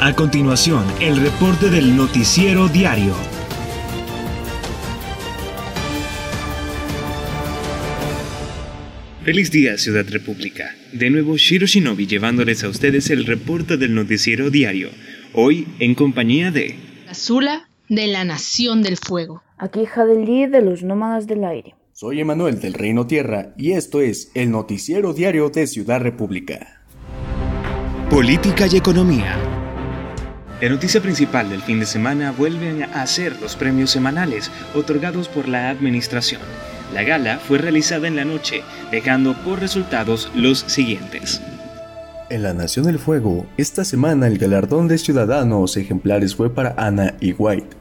A continuación, el reporte del noticiero diario. Feliz día, Ciudad República. De nuevo, Shiro Shinobi llevándoles a ustedes el reporte del noticiero diario. Hoy, en compañía de... Azula de la Nación del Fuego. Aquí Jadeli de los Nómadas del Aire. Soy Emanuel del Reino Tierra y esto es el noticiero diario de Ciudad República. Política y economía. La noticia principal del fin de semana vuelven a ser los premios semanales otorgados por la administración. La gala fue realizada en la noche, dejando por resultados los siguientes. En la Nación del Fuego, esta semana el galardón de ciudadanos ejemplares fue para Ana y White,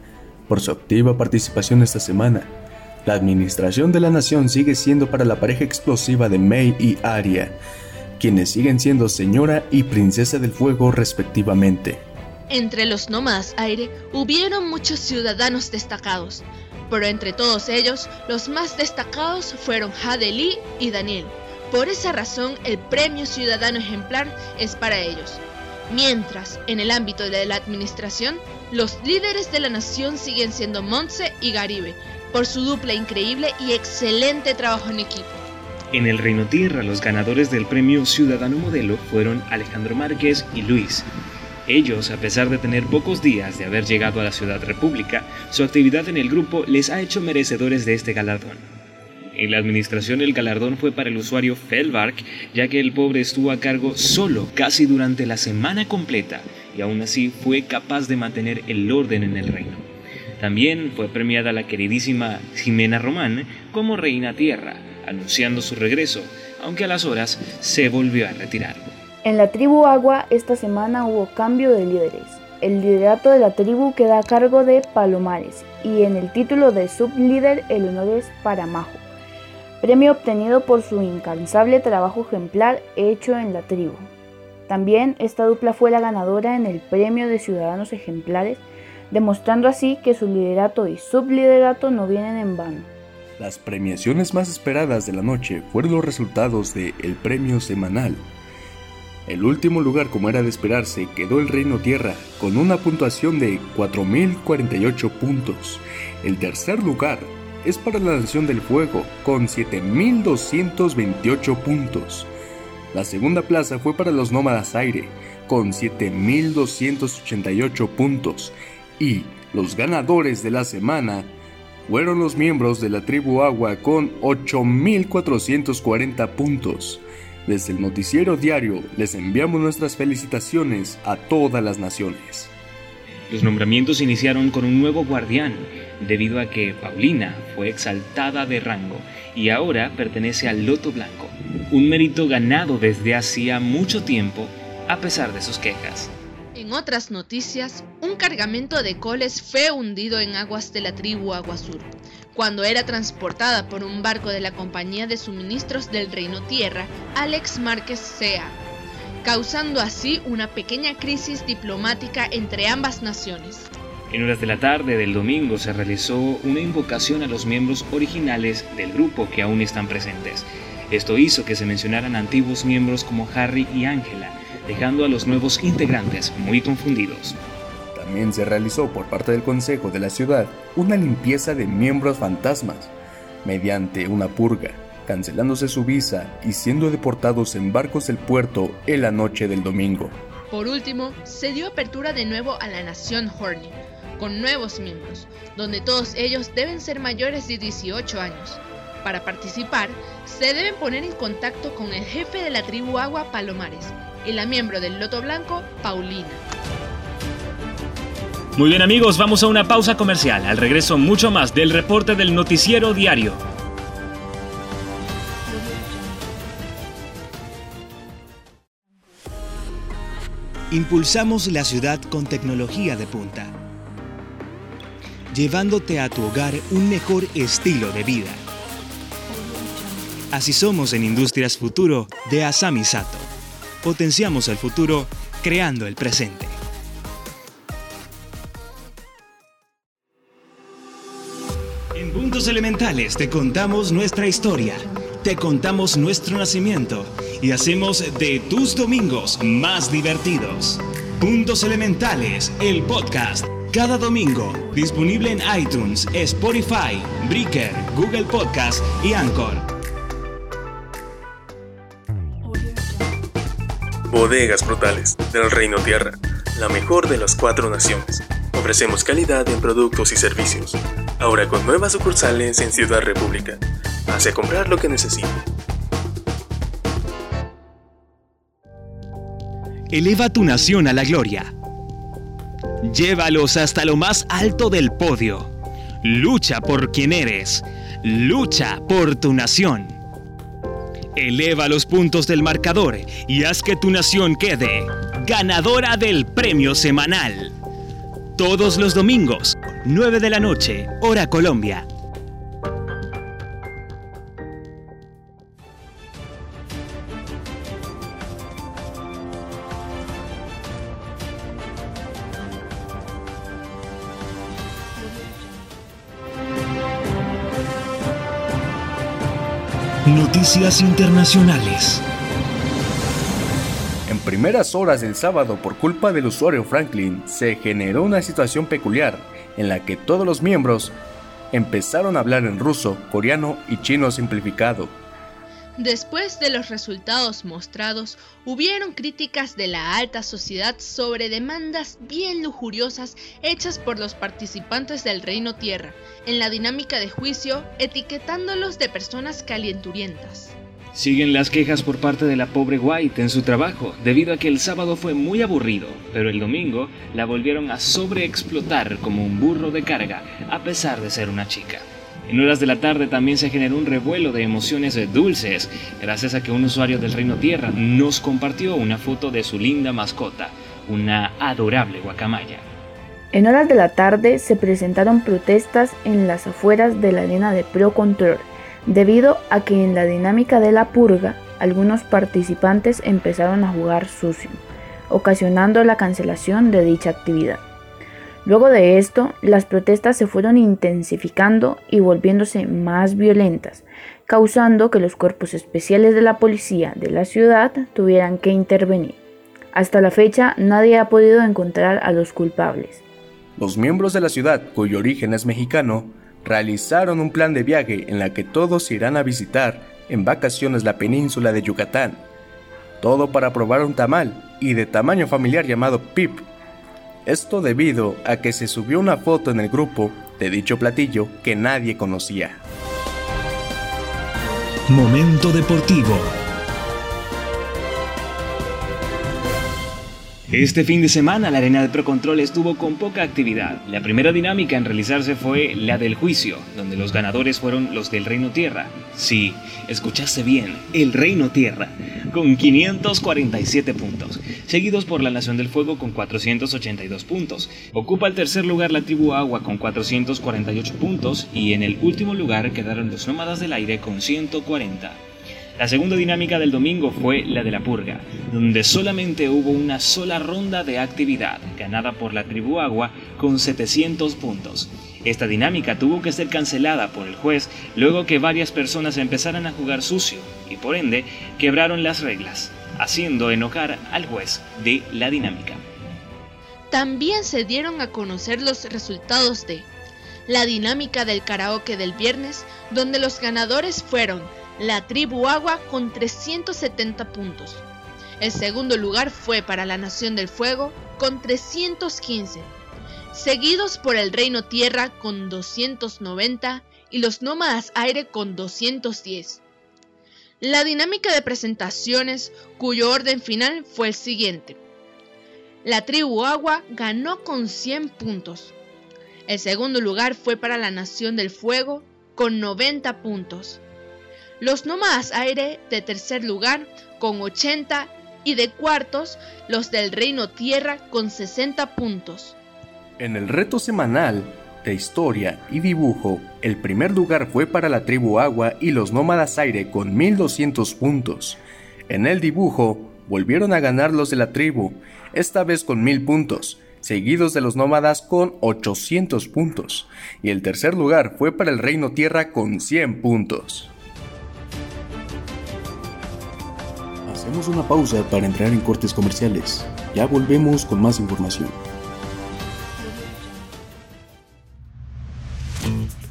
por su activa participación esta semana. La administración de la nación sigue siendo para la pareja explosiva de May y Arya, quienes siguen siendo señora y princesa del fuego respectivamente. Entre los nómadas aire hubieron muchos ciudadanos destacados, pero entre todos ellos los más destacados fueron Hadeli y Daniel. Por esa razón el premio Ciudadano Ejemplar es para ellos. Mientras, en el ámbito de la administración, los líderes de la nación siguen siendo Montse y Garibe, por su dupla increíble y excelente trabajo en equipo. En el Reino Tierra, los ganadores del premio Ciudadano Modelo fueron Alejandro Márquez y Luis. Ellos, a pesar de tener pocos días de haber llegado a la Ciudad República, su actividad en el grupo les ha hecho merecedores de este galardón. En la administración el galardón fue para el usuario Felbark, ya que el pobre estuvo a cargo solo casi durante la semana completa y aún así fue capaz de mantener el orden en el reino. También fue premiada la queridísima Jimena Román como Reina Tierra, anunciando su regreso, aunque a las horas se volvió a retirar. En la tribu Agua esta semana hubo cambio de líderes. El liderato de la tribu queda a cargo de Palomares y en el título de sublíder el honor es para Majo, premio obtenido por su incansable trabajo ejemplar hecho en la tribu. También esta dupla fue la ganadora en el premio de ciudadanos ejemplares, demostrando así que su liderato y subliderato no vienen en vano. Las premiaciones más esperadas de la noche fueron los resultados de el premio semanal el último lugar, como era de esperarse, quedó el Reino Tierra, con una puntuación de 4.048 puntos. El tercer lugar es para la Nación del Fuego, con 7.228 puntos. La segunda plaza fue para los Nómadas Aire, con 7.288 puntos. Y los ganadores de la semana fueron los miembros de la tribu Agua con 8.440 puntos. Desde el noticiero diario les enviamos nuestras felicitaciones a todas las naciones. Los nombramientos iniciaron con un nuevo guardián, debido a que Paulina fue exaltada de rango y ahora pertenece al Loto Blanco, un mérito ganado desde hacía mucho tiempo a pesar de sus quejas. En otras noticias, un cargamento de coles fue hundido en aguas de la tribu Aguasur, cuando era transportada por un barco de la Compañía de Suministros del Reino Tierra, Alex Márquez Sea, causando así una pequeña crisis diplomática entre ambas naciones. En horas de la tarde del domingo se realizó una invocación a los miembros originales del grupo que aún están presentes. Esto hizo que se mencionaran antiguos miembros como Harry y Angela, dejando a los nuevos integrantes muy confundidos. También se realizó por parte del Consejo de la Ciudad una limpieza de miembros fantasmas, mediante una purga, cancelándose su visa y siendo deportados en barcos del puerto en la noche del domingo. Por último, se dio apertura de nuevo a la Nación Horny, con nuevos miembros, donde todos ellos deben ser mayores de 18 años. Para participar, se deben poner en contacto con el jefe de la tribu Agua Palomares y la miembro del Loto Blanco, Paulina. Muy bien amigos, vamos a una pausa comercial. Al regreso mucho más del reporte del noticiero diario. Impulsamos la ciudad con tecnología de punta, llevándote a tu hogar un mejor estilo de vida. Así somos en Industrias Futuro de Asami Sato. Potenciamos el futuro creando el presente. Puntos Elementales te contamos nuestra historia, te contamos nuestro nacimiento y hacemos de tus domingos más divertidos. Puntos Elementales, el podcast. Cada domingo, disponible en iTunes, Spotify, Breaker, Google Podcast y Anchor. Bodegas Brutales del Reino Tierra, la mejor de las cuatro naciones. Ofrecemos calidad en productos y servicios. Ahora con nuevas sucursales en Ciudad República. Hace comprar lo que necesite. Eleva tu nación a la gloria. Llévalos hasta lo más alto del podio. Lucha por quien eres. Lucha por tu nación. Eleva los puntos del marcador y haz que tu nación quede ganadora del premio semanal. Todos los domingos, 9 de la noche, hora Colombia. Noticias Internacionales. En primeras horas del sábado, por culpa del usuario Franklin, se generó una situación peculiar en la que todos los miembros empezaron a hablar en ruso, coreano y chino simplificado. Después de los resultados mostrados, hubieron críticas de la alta sociedad sobre demandas bien lujuriosas hechas por los participantes del Reino Tierra, en la dinámica de juicio, etiquetándolos de personas calienturientas. Siguen las quejas por parte de la pobre White en su trabajo, debido a que el sábado fue muy aburrido, pero el domingo la volvieron a sobreexplotar como un burro de carga, a pesar de ser una chica. En horas de la tarde también se generó un revuelo de emociones dulces, gracias a que un usuario del Reino Tierra nos compartió una foto de su linda mascota, una adorable guacamaya. En horas de la tarde se presentaron protestas en las afueras de la arena de Pro Control, debido a que en la dinámica de la purga algunos participantes empezaron a jugar sucio, ocasionando la cancelación de dicha actividad. Luego de esto, las protestas se fueron intensificando y volviéndose más violentas, causando que los cuerpos especiales de la policía de la ciudad tuvieran que intervenir. Hasta la fecha nadie ha podido encontrar a los culpables. Los miembros de la ciudad, cuyo origen es mexicano, realizaron un plan de viaje en la que todos irán a visitar en vacaciones la península de Yucatán. Todo para probar un tamal y de tamaño familiar llamado Pip, esto debido a que se subió una foto en el grupo de dicho platillo que nadie conocía. Momento deportivo. Este fin de semana la arena de Pro Control estuvo con poca actividad. La primera dinámica en realizarse fue la del juicio, donde los ganadores fueron los del Reino Tierra. Sí, escuchaste bien, el Reino Tierra, con 547 puntos, seguidos por la Nación del Fuego con 482 puntos. Ocupa el tercer lugar la tribu Agua con 448 puntos y en el último lugar quedaron los Nómadas del Aire con 140. La segunda dinámica del domingo fue la de la purga, donde solamente hubo una sola ronda de actividad, ganada por la tribu Agua con 700 puntos. Esta dinámica tuvo que ser cancelada por el juez luego que varias personas empezaran a jugar sucio y por ende quebraron las reglas, haciendo enojar al juez de la dinámica. También se dieron a conocer los resultados de la dinámica del karaoke del viernes, donde los ganadores fueron la tribu Agua con 370 puntos. El segundo lugar fue para la Nación del Fuego con 315, seguidos por el Reino Tierra con 290 y los Nómadas Aire con 210. La dinámica de presentaciones, cuyo orden final fue el siguiente. La tribu Agua ganó con 100 puntos. El segundo lugar fue para la Nación del Fuego con 90 puntos los nómadas aire de tercer lugar con 80 y de cuartos los del Reino Tierra con 60 puntos. En el reto semanal de historia y dibujo, el primer lugar fue para la tribu Agua y los nómadas aire con 1200 puntos. En el dibujo, volvieron a ganar los de la tribu, esta vez con 1000 puntos, seguidos de los nómadas con 800 puntos, y el tercer lugar fue para el Reino Tierra con 100 puntos. Hacemos una pausa para entrar en cortes comerciales. Ya volvemos con más información.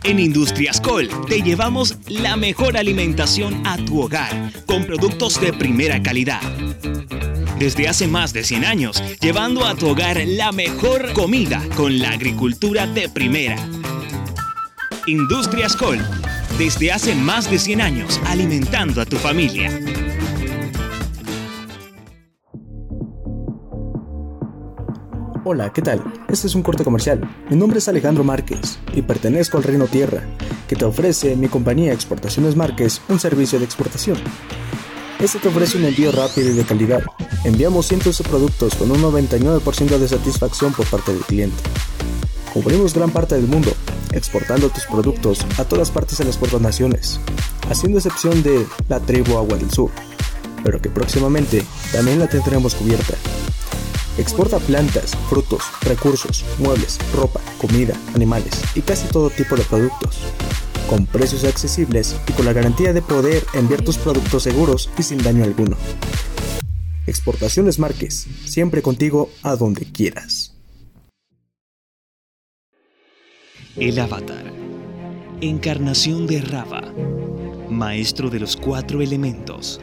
En Industrias Col te llevamos la mejor alimentación a tu hogar con productos de primera calidad. Desde hace más de 100 años, llevando a tu hogar la mejor comida con la agricultura de primera. Industrias Col, desde hace más de 100 años, alimentando a tu familia. Hola, ¿qué tal? Este es un corte comercial. Mi nombre es Alejandro Márquez y pertenezco al Reino Tierra, que te ofrece mi compañía Exportaciones Márquez un servicio de exportación. Este te ofrece un envío rápido y de calidad. Enviamos cientos de productos con un 99% de satisfacción por parte del cliente. Cubrimos gran parte del mundo, exportando tus productos a todas partes de las cuatro naciones, haciendo excepción de la tribu Agua del Sur, pero que próximamente también la tendremos cubierta. Exporta plantas, frutos, recursos, muebles, ropa, comida, animales y casi todo tipo de productos. Con precios accesibles y con la garantía de poder enviar tus productos seguros y sin daño alguno. Exportaciones Marques, siempre contigo a donde quieras. El Avatar. Encarnación de Rava. Maestro de los cuatro elementos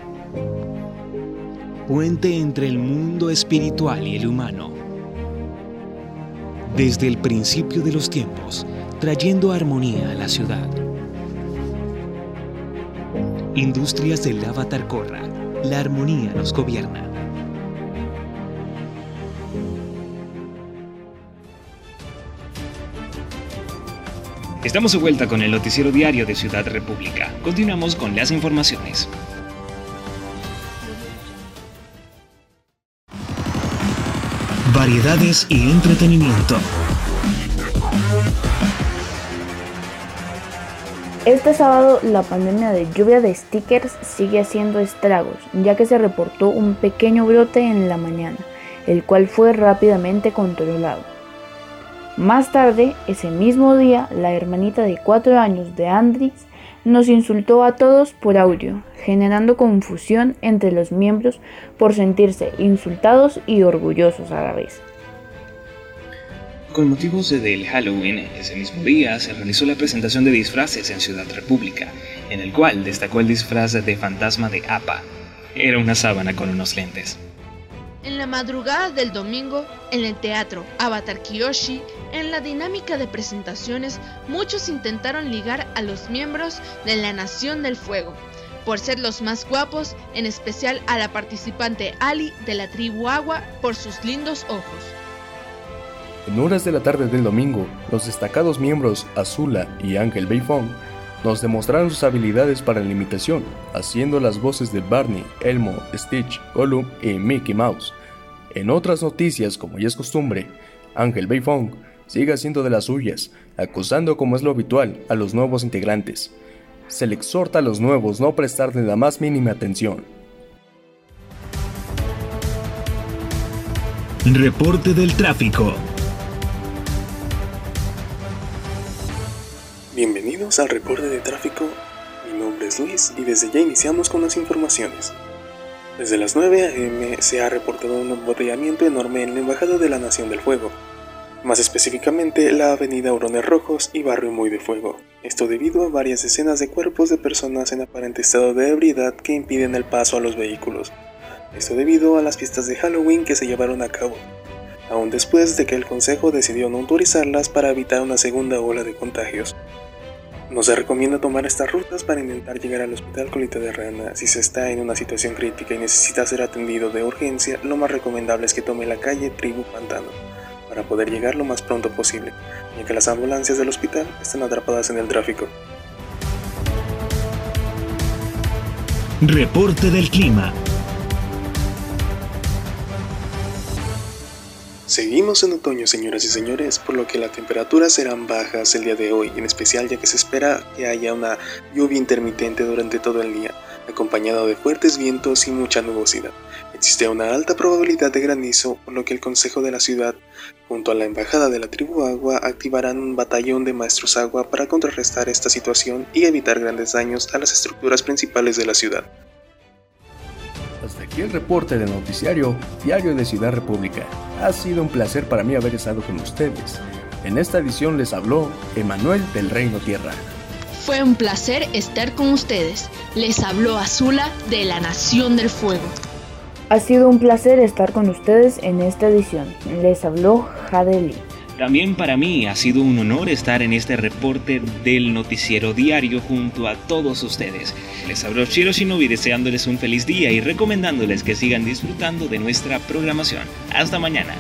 puente entre el mundo espiritual y el humano. Desde el principio de los tiempos, trayendo armonía a la ciudad. Industrias del Avatar Corra, la armonía nos gobierna. Estamos de vuelta con el noticiero diario de Ciudad República. Continuamos con las informaciones. Variedades y entretenimiento. Este sábado la pandemia de lluvia de stickers sigue haciendo estragos, ya que se reportó un pequeño brote en la mañana, el cual fue rápidamente controlado. Más tarde, ese mismo día, la hermanita de 4 años de Andris nos insultó a todos por audio, generando confusión entre los miembros por sentirse insultados y orgullosos a la vez. Con motivos del Halloween, ese mismo día se realizó la presentación de disfraces en Ciudad República, en el cual destacó el disfraz de fantasma de APA. Era una sábana con unos lentes. En la madrugada del domingo, en el teatro Avatar Kiyoshi, en la dinámica de presentaciones, muchos intentaron ligar a los miembros de la Nación del Fuego, por ser los más guapos, en especial a la participante Ali de la tribu Agua por sus lindos ojos. En horas de la tarde del domingo, los destacados miembros Azula y Ángel Beifong nos demostraron sus habilidades para la imitación, haciendo las voces de Barney, Elmo, Stitch, Gollum y Mickey Mouse. En otras noticias, como ya es costumbre, Ángel Beifong sigue haciendo de las suyas, acusando como es lo habitual a los nuevos integrantes. Se le exhorta a los nuevos no prestarle la más mínima atención. Reporte del tráfico. Bienvenidos al reporte de tráfico. Mi nombre es Luis y desde ya iniciamos con las informaciones. Desde las 9 am se ha reportado un embotellamiento enorme en la Embajada de la Nación del Fuego, más específicamente la avenida Hurones Rojos y Barrio Muy de Fuego. Esto debido a varias decenas de cuerpos de personas en aparente estado de ebriedad que impiden el paso a los vehículos. Esto debido a las fiestas de Halloween que se llevaron a cabo, aún después de que el Consejo decidió no autorizarlas para evitar una segunda ola de contagios. No se recomienda tomar estas rutas para intentar llegar al hospital colita de rana. Si se está en una situación crítica y necesita ser atendido de urgencia, lo más recomendable es que tome la calle Tribu Pantano para poder llegar lo más pronto posible, ya que las ambulancias del hospital están atrapadas en el tráfico. Reporte del clima. Seguimos en otoño, señoras y señores, por lo que las temperaturas serán bajas el día de hoy, en especial ya que se espera que haya una lluvia intermitente durante todo el día, acompañado de fuertes vientos y mucha nubosidad. Existe una alta probabilidad de granizo, por lo que el Consejo de la ciudad, junto a la Embajada de la Tribu Agua, activarán un batallón de maestros agua para contrarrestar esta situación y evitar grandes daños a las estructuras principales de la ciudad. Hasta y el reporte del noticiario Diario de Ciudad República. Ha sido un placer para mí haber estado con ustedes. En esta edición les habló Emanuel del Reino Tierra. Fue un placer estar con ustedes. Les habló Azula de la Nación del Fuego. Ha sido un placer estar con ustedes en esta edición. Les habló Jadeli. También para mí ha sido un honor estar en este reporte del noticiero diario junto a todos ustedes. Les habló Shiro Shinobi deseándoles un feliz día y recomendándoles que sigan disfrutando de nuestra programación. Hasta mañana.